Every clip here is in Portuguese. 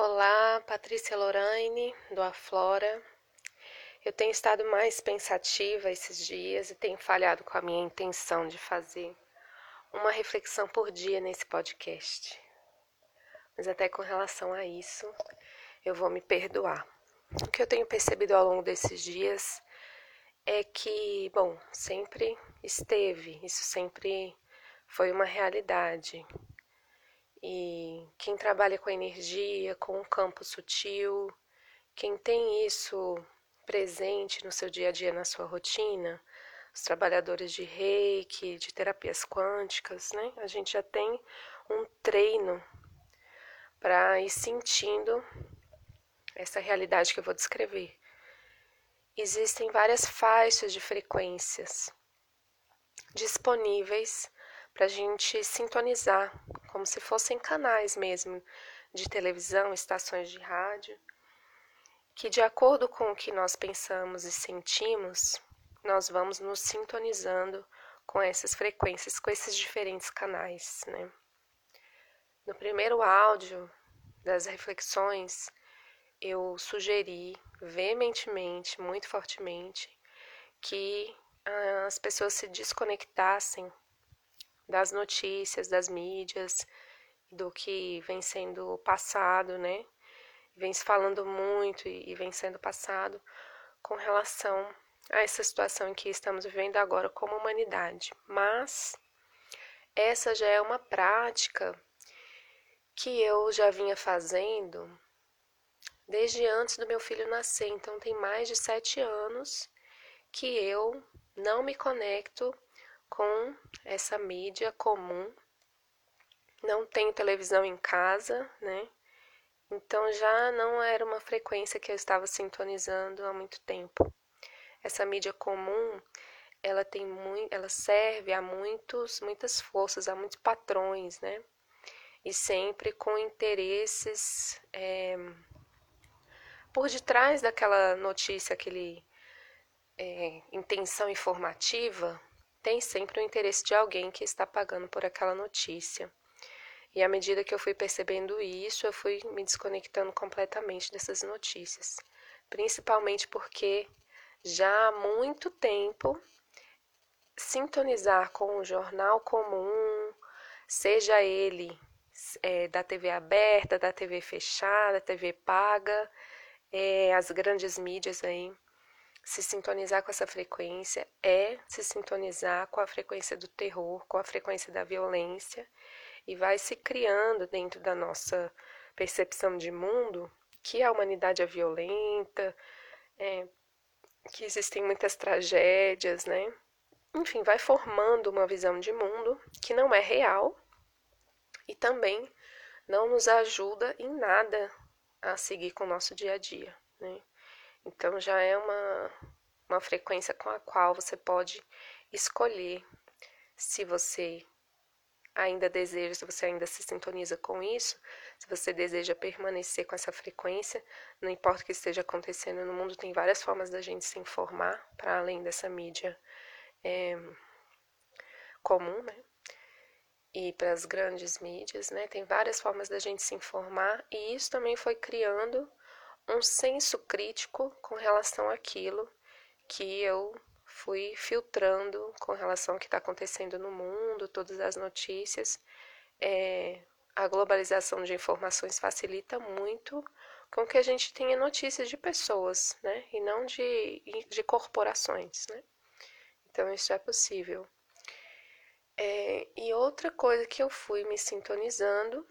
Olá, Patrícia Lorraine, do Aflora. Eu tenho estado mais pensativa esses dias e tenho falhado com a minha intenção de fazer uma reflexão por dia nesse podcast. Mas até com relação a isso, eu vou me perdoar. O que eu tenho percebido ao longo desses dias é que, bom, sempre esteve, isso sempre foi uma realidade. E quem trabalha com energia, com o campo sutil, quem tem isso presente no seu dia a dia, na sua rotina, os trabalhadores de reiki, de terapias quânticas, né? A gente já tem um treino para ir sentindo essa realidade que eu vou descrever. Existem várias faixas de frequências disponíveis para a gente sintonizar, como se fossem canais mesmo de televisão, estações de rádio, que de acordo com o que nós pensamos e sentimos, nós vamos nos sintonizando com essas frequências, com esses diferentes canais, né? No primeiro áudio das reflexões, eu sugeri veementemente, muito fortemente, que as pessoas se desconectassem das notícias, das mídias, do que vem sendo passado, né? Vem se falando muito e vem sendo passado com relação a essa situação em que estamos vivendo agora como humanidade. Mas essa já é uma prática que eu já vinha fazendo desde antes do meu filho nascer. Então, tem mais de sete anos que eu não me conecto com essa mídia comum. Não tenho televisão em casa, né? Então já não era uma frequência que eu estava sintonizando há muito tempo. Essa mídia comum, ela tem muito, ela serve a muitos, muitas forças, a muitos patrões, né? E sempre com interesses é, por detrás daquela notícia, aquele é, intenção informativa, tem sempre o interesse de alguém que está pagando por aquela notícia. E à medida que eu fui percebendo isso, eu fui me desconectando completamente dessas notícias. Principalmente porque já há muito tempo sintonizar com o jornal comum, seja ele é, da TV aberta, da TV fechada, TV paga, é, as grandes mídias aí, se sintonizar com essa frequência é se sintonizar com a frequência do terror, com a frequência da violência, e vai se criando dentro da nossa percepção de mundo que a humanidade é violenta, é, que existem muitas tragédias, né? Enfim, vai formando uma visão de mundo que não é real e também não nos ajuda em nada a seguir com o nosso dia a dia, né? Então já é uma, uma frequência com a qual você pode escolher se você ainda deseja, se você ainda se sintoniza com isso, se você deseja permanecer com essa frequência, não importa o que esteja acontecendo no mundo, tem várias formas da gente se informar para além dessa mídia é, comum, né? E para as grandes mídias, né? Tem várias formas da gente se informar e isso também foi criando um senso crítico com relação àquilo que eu fui filtrando com relação ao que está acontecendo no mundo, todas as notícias. É, a globalização de informações facilita muito com que a gente tenha notícias de pessoas, né? E não de, de corporações, né? Então, isso é possível. É, e outra coisa que eu fui me sintonizando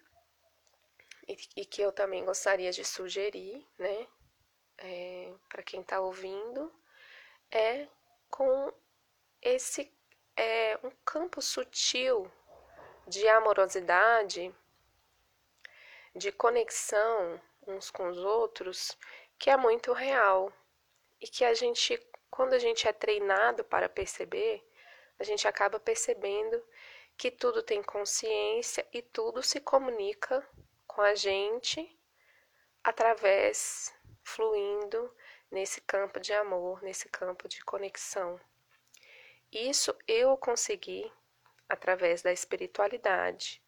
e, que eu também gostaria de sugerir, né, é, para quem está ouvindo, é com esse é, um campo sutil de amorosidade, de conexão uns com os outros, que é muito real. E que a gente, quando a gente é treinado para perceber, a gente acaba percebendo que tudo tem consciência e tudo se comunica com a gente através, fluindo nesse campo de amor, nesse campo de conexão. Isso eu consegui através da espiritualidade.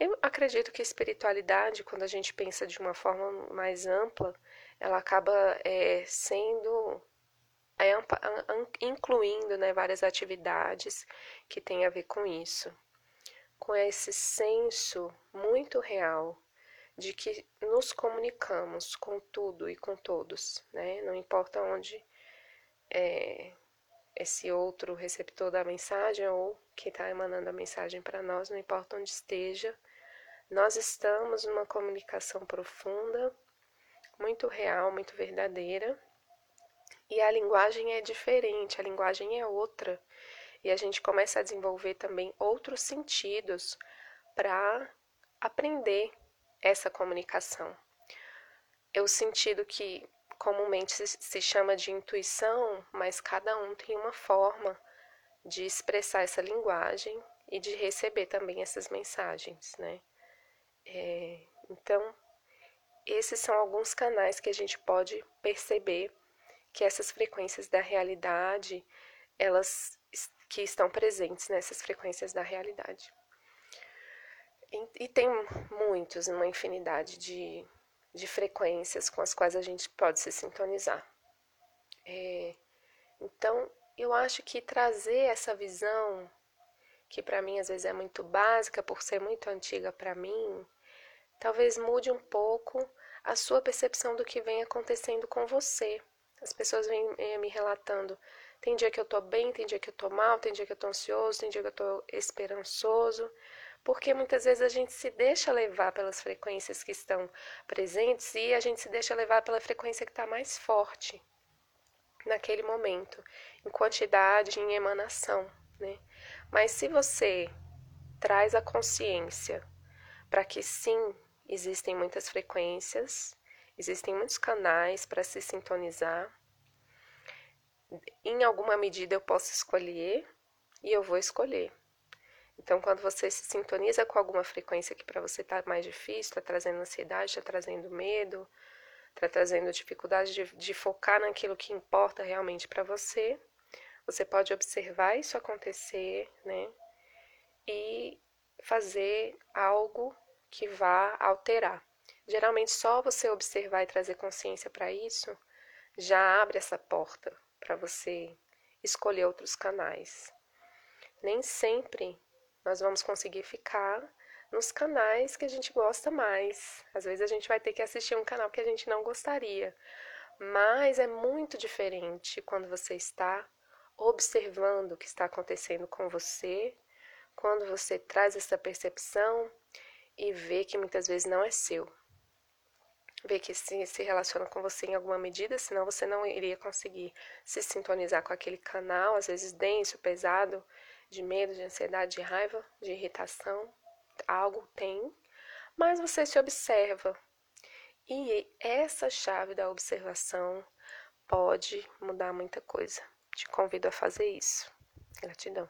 Eu acredito que a espiritualidade, quando a gente pensa de uma forma mais ampla, ela acaba é, sendo é, incluindo né, várias atividades que têm a ver com isso, com esse senso muito real de que nos comunicamos com tudo e com todos, né? Não importa onde é, esse outro receptor da mensagem ou que está emanando a mensagem para nós, não importa onde esteja, nós estamos numa comunicação profunda, muito real, muito verdadeira, e a linguagem é diferente, a linguagem é outra, e a gente começa a desenvolver também outros sentidos para aprender essa comunicação. É o sentido que comumente se chama de intuição, mas cada um tem uma forma de expressar essa linguagem e de receber também essas mensagens, né? É, então, esses são alguns canais que a gente pode perceber que essas frequências da realidade, elas que estão presentes nessas frequências da realidade. E, tem muitos, uma infinidade de, de frequências com as quais a gente pode se sintonizar. É, então, eu acho que trazer essa visão, que para mim às vezes é muito básica, por ser muito antiga para mim, talvez mude um pouco a sua percepção do que vem acontecendo com você. As pessoas vêm eh, me relatando. Tem dia que eu tô bem, tem dia que eu tô mal, tem dia que eu tô ansioso, tem dia que eu tô esperançoso. Porque muitas vezes a gente se deixa levar pelas frequências que estão presentes e a gente se deixa levar pela frequência que está mais forte naquele momento, em quantidade, em emanação, né? Mas se você traz a consciência para que sim, existem muitas frequências, existem muitos canais para se sintonizar. Em alguma medida eu posso escolher e eu vou escolher. Então, quando você se sintoniza com alguma frequência que para você está mais difícil, está trazendo ansiedade, está trazendo medo, está trazendo dificuldade de, de focar naquilo que importa realmente para você, você pode observar isso acontecer, né? E fazer algo que vá alterar. Geralmente, só você observar e trazer consciência para isso já abre essa porta para você escolher outros canais. Nem sempre nós vamos conseguir ficar nos canais que a gente gosta mais. Às vezes a gente vai ter que assistir um canal que a gente não gostaria, mas é muito diferente quando você está observando o que está acontecendo com você, quando você traz essa percepção e vê que muitas vezes não é seu. Vê que se, se relaciona com você em alguma medida, senão você não iria conseguir se sintonizar com aquele canal, às vezes denso, pesado, de medo, de ansiedade, de raiva, de irritação algo tem, mas você se observa. E essa chave da observação pode mudar muita coisa. Te convido a fazer isso. Gratidão.